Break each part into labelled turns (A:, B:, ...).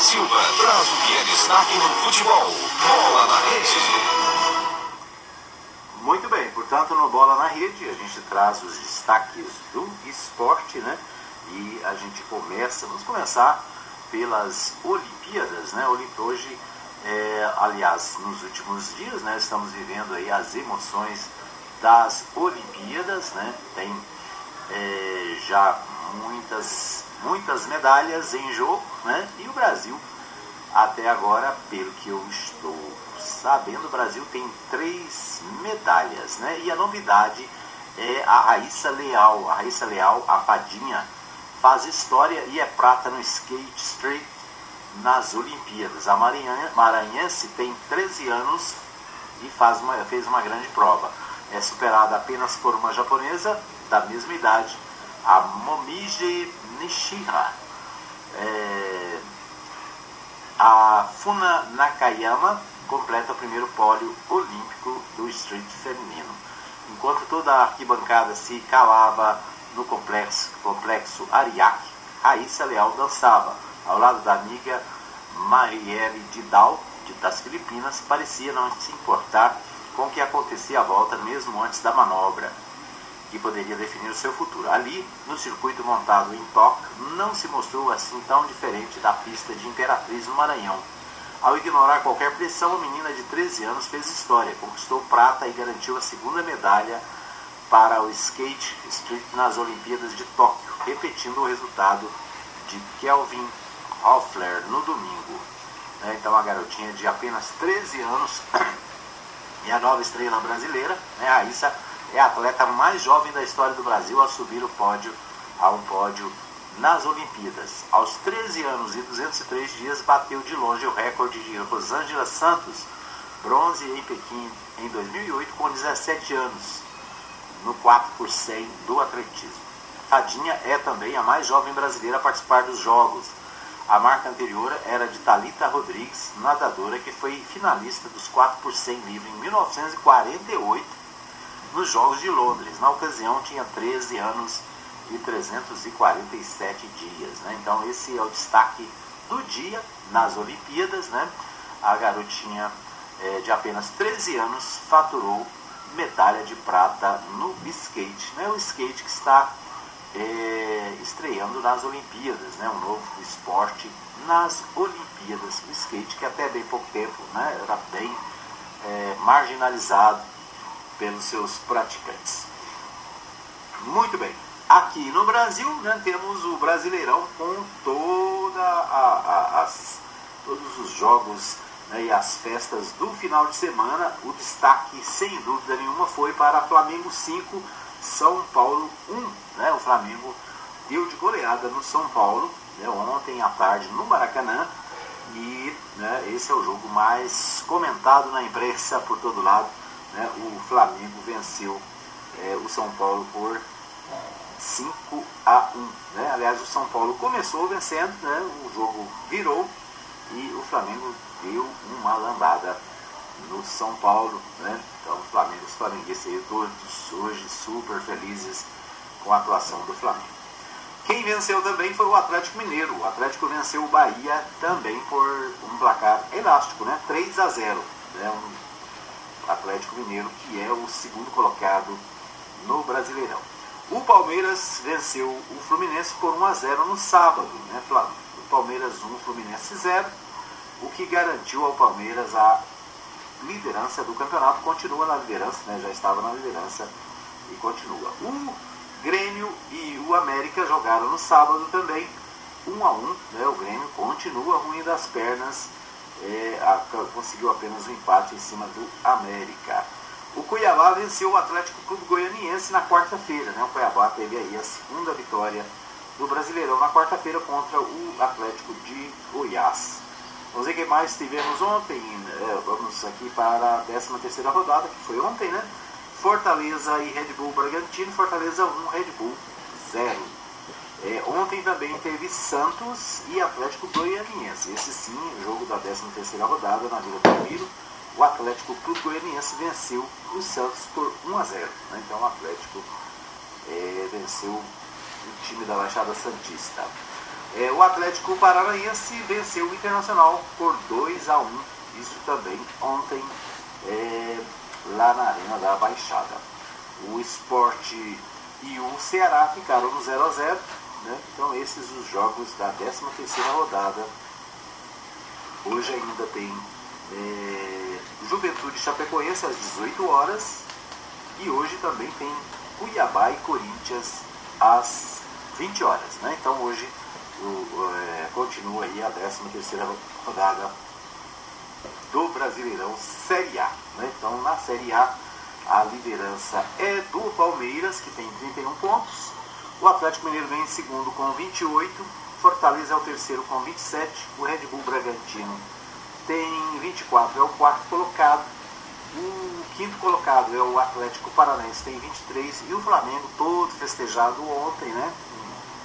A: Silva traz o que é destaque no futebol. Bola na rede.
B: Muito bem, portanto, no Bola na Rede a gente traz os destaques do esporte, né? E a gente começa, vamos começar pelas Olimpíadas, né? Hoje, é, aliás, nos últimos dias, né? Estamos vivendo aí as emoções das Olimpíadas, né? Tem é, já muitas, muitas medalhas em jogo, né? E o Brasil, até agora, pelo que eu estou sabendo, o Brasil tem três medalhas, né? E a novidade é a Raíssa Leal. A Raíssa Leal, a fadinha, faz história e é prata no skate street nas Olimpíadas. A maranhense tem 13 anos e faz uma, fez uma grande prova. É superada apenas por uma japonesa da mesma idade, a Momiji Nishira. É, a Funa Nakayama completa o primeiro pólio olímpico do street feminino. Enquanto toda a arquibancada se calava no complexo, complexo Ariake, Raíssa Leal dançava, ao lado da amiga Marielle Didal, das Filipinas, parecia não se importar com o que acontecia à volta, mesmo antes da manobra que poderia definir o seu futuro. Ali, no circuito montado em Tóquio, não se mostrou assim tão diferente da pista de Imperatriz no Maranhão. Ao ignorar qualquer pressão, a menina de 13 anos fez história, conquistou prata e garantiu a segunda medalha para o skate street nas Olimpíadas de Tóquio, repetindo o resultado de Kelvin Hoffler no domingo. Né, então, a garotinha de apenas 13 anos e a nova estrela brasileira, né, a Issa é a atleta mais jovem da história do Brasil a subir o pódio a um pódio nas Olimpíadas. Aos 13 anos e 203 dias, bateu de longe o recorde de Rosângela Santos, bronze em Pequim em 2008, com 17 anos, no 4 por 100 do atletismo. Tadinha é também a mais jovem brasileira a participar dos Jogos. A marca anterior era de Talita Rodrigues, nadadora que foi finalista dos 4 por 100 livre em 1948 nos Jogos de Londres. Na ocasião, tinha 13 anos e 347 dias. Né? Então, esse é o destaque do dia nas Olimpíadas. Né? A garotinha é, de apenas 13 anos faturou medalha de prata no skate. Né? O skate que está é, estreando nas Olimpíadas, né? um novo esporte nas Olimpíadas. O skate que até bem pouco tempo né? era bem é, marginalizado pelos seus praticantes. Muito bem. Aqui no Brasil, né, temos o Brasileirão com toda a, a, as, todos os jogos né, e as festas do final de semana. O destaque, sem dúvida nenhuma, foi para Flamengo 5, São Paulo 1. Né, o Flamengo deu de goleada no São Paulo né, ontem à tarde no Maracanã. E né, esse é o jogo mais comentado na imprensa por todo lado né, o Flamengo venceu é, o São Paulo por 5 a 1. Né? Aliás, o São Paulo começou vencendo, né? o jogo virou e o Flamengo deu uma lambada no São Paulo. Né? Então, o Flamengo, os flamenguistas todos hoje super felizes com a atuação do Flamengo. Quem venceu também foi o Atlético Mineiro. O Atlético venceu o Bahia também por um placar elástico, né? 3 a 0. Né? Um Atlético Mineiro, que é o segundo colocado no Brasileirão. O Palmeiras venceu o Fluminense por 1 a 0 no sábado, né, Flávio? O Palmeiras 1, Fluminense 0, o que garantiu ao Palmeiras a liderança do campeonato, continua na liderança, né, já estava na liderança e continua. O Grêmio e o América jogaram no sábado também, 1 a 1, né, o Grêmio continua ruim das pernas é, a, conseguiu apenas um empate em cima do América. O Cuiabá venceu o Atlético Clube Goianiense na quarta-feira. Né? O Cuiabá teve aí a segunda vitória do Brasileirão na quarta-feira contra o Atlético de Goiás. Vamos ver o que mais tivemos ontem. É, vamos aqui para a 13 terceira rodada, que foi ontem, né? Fortaleza e Red Bull Bragantino. Fortaleza 1, Red Bull 0. É, ontem também teve Santos e Atlético Goianiense. Esse sim, jogo da 13 terceira rodada na Vila Belmiro. O Atlético Clube Goianiense venceu o Santos por 1 a 0. Né? Então o Atlético é, venceu o time da Baixada Santista. É, o Atlético Paranaense venceu o Internacional por 2 a 1 Isso também ontem é, lá na Arena da Baixada. O esporte e o Ceará ficaram no 0 a 0 né? Então esses os jogos da 13 terceira rodada. Hoje ainda tem é, Juventude Chapecoense às 18 horas e hoje também tem Cuiabá e Corinthians às 20 horas. Né? Então hoje o, é, continua aí a 13 terceira rodada do Brasileirão Série A. Né? Então na Série A a liderança é do Palmeiras, que tem 31 pontos. O Atlético Mineiro vem em segundo com 28. Fortaleza é o terceiro com 27. O Red Bull Bragantino tem 24, é o quarto colocado. O quinto colocado é o Atlético Paranaense, tem 23. E o Flamengo, todo festejado ontem, né?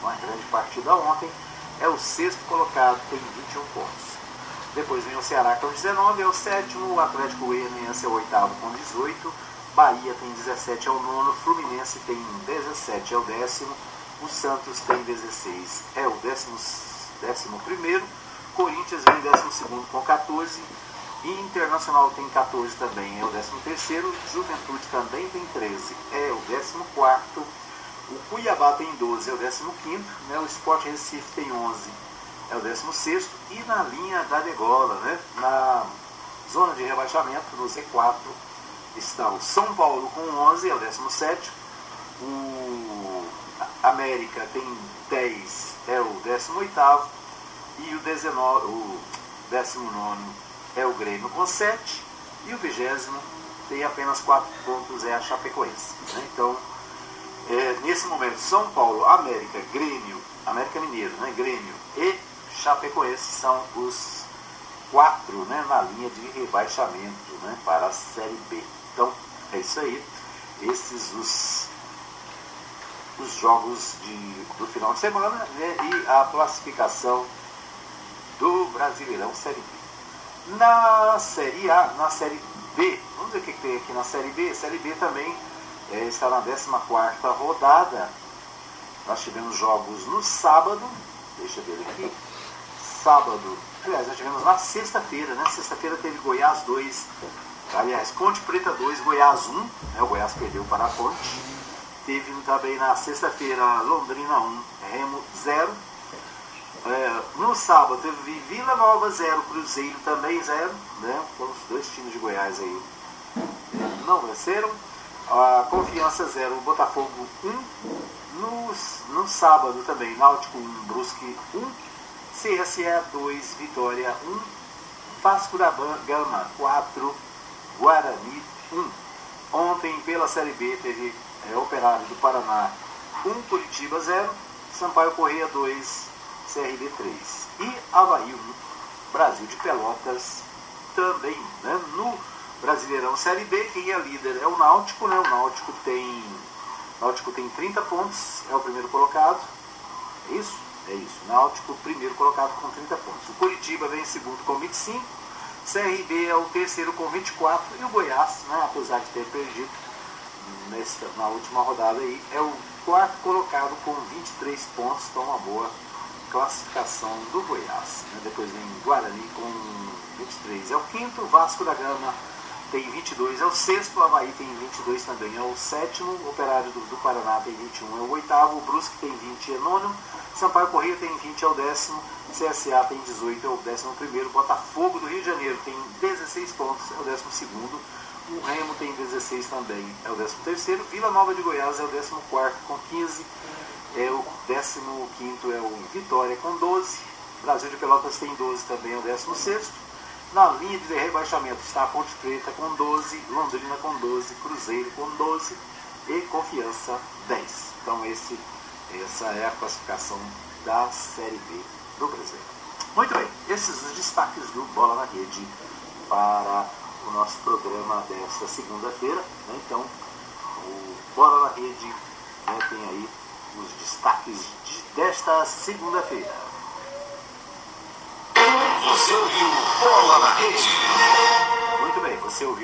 B: Uma grande partida ontem, é o sexto colocado, tem 21 pontos. Depois vem o Ceará com 19, é o sétimo. O Atlético Goianiense é o oitavo com 18. Bahia tem 17, é o nono. Fluminense tem 17, é o décimo. O Santos tem 16, é o décimo, décimo primeiro. Corinthians vem décimo segundo com 14. E Internacional tem 14 também, é o décimo terceiro. Juventude também tem 13, é o décimo quarto. O Cuiabá tem 12, é o décimo quinto. Né? O Sport Recife tem 11, é o décimo sexto. E na linha da degola, né? na zona de rebaixamento, no Z4, está o São Paulo com 11, é o 17. O América tem 10, é o 18. E o, 19, o 19 é o Grêmio com 7. E o 20 tem apenas 4 pontos, é a Chapecoense. Né? Então, é, nesse momento, São Paulo, América, Grêmio, América Mineiro, né? Grêmio e Chapecoense são os quatro né, na linha de rebaixamento né, para a Série B. Então, é isso aí. Esses os, os jogos de, do final de semana né, e a classificação do Brasileirão Série B. Na Série A, na Série B, vamos ver o que tem aqui na Série B. Série B também é, está na 14 rodada. Nós tivemos jogos no sábado, deixa eu ver aqui. Sábado, aliás, nós tivemos na sexta-feira, né? Sexta-feira teve Goiás 2, Aliás, Ponte Preta 2, Goiás 1, né, o Goiás perdeu para a Ponte. Teve também na sexta-feira Londrina 1, Remo 0. É, no sábado teve Vila Nova 0, Cruzeiro também 0. Né? Foram os dois times de Goiás aí. Não venceram. A Confiança 0, Botafogo 1. No, no sábado também, Náutico 1, Brusque 1. CSE 2, Vitória 1. Vasco da Gama 4, Guarani 1. Ontem, pela Série B, teve é, Operário do Paraná 1, Curitiba 0, Sampaio Correia 2, CRB 3. E Havaí 1, Brasil de Pelotas também. Né? No Brasileirão Série B, quem é líder é o Náutico, né? O Náutico tem, Náutico tem 30 pontos, é o primeiro colocado. É isso? É isso. Náutico, primeiro colocado com 30 pontos. O Curitiba vem em segundo com 25. CRB é o terceiro com 24 e o Goiás, né, apesar de ter perdido nessa, na última rodada aí, é o quarto colocado com 23 pontos, então uma boa classificação do Goiás. Né? Depois vem Guarani com 23, é o quinto, Vasco da Gama tem 22, é o sexto, Havaí tem 22 também, é o sétimo, Operário do, do Paraná tem 21, é o oitavo, o Brusque tem 20, é nono, Sampaio Corrêa tem 20, é o décimo, CSA tem 18, é o décimo primeiro, Botafogo do Rio de Janeiro tem 16 pontos, é o décimo segundo, o Remo tem 16 também, é o décimo terceiro, Vila Nova de Goiás é o décimo quarto com 15, é o décimo quinto é o Vitória com 12, Brasil de Pelotas tem 12 também, é o décimo sexto, na linha de rebaixamento está a Ponte Preta com 12, Londrina com 12, Cruzeiro com 12 e Confiança 10. Então esse, essa é a classificação da Série B do Brasil. Muito bem, esses os destaques do Bola na Rede para o nosso programa desta segunda-feira. Né? Então, o Bola na Rede né, tem aí os destaques de, desta segunda-feira.
A: Você ouviu Bola na Rede.
B: Muito bem, você ouviu.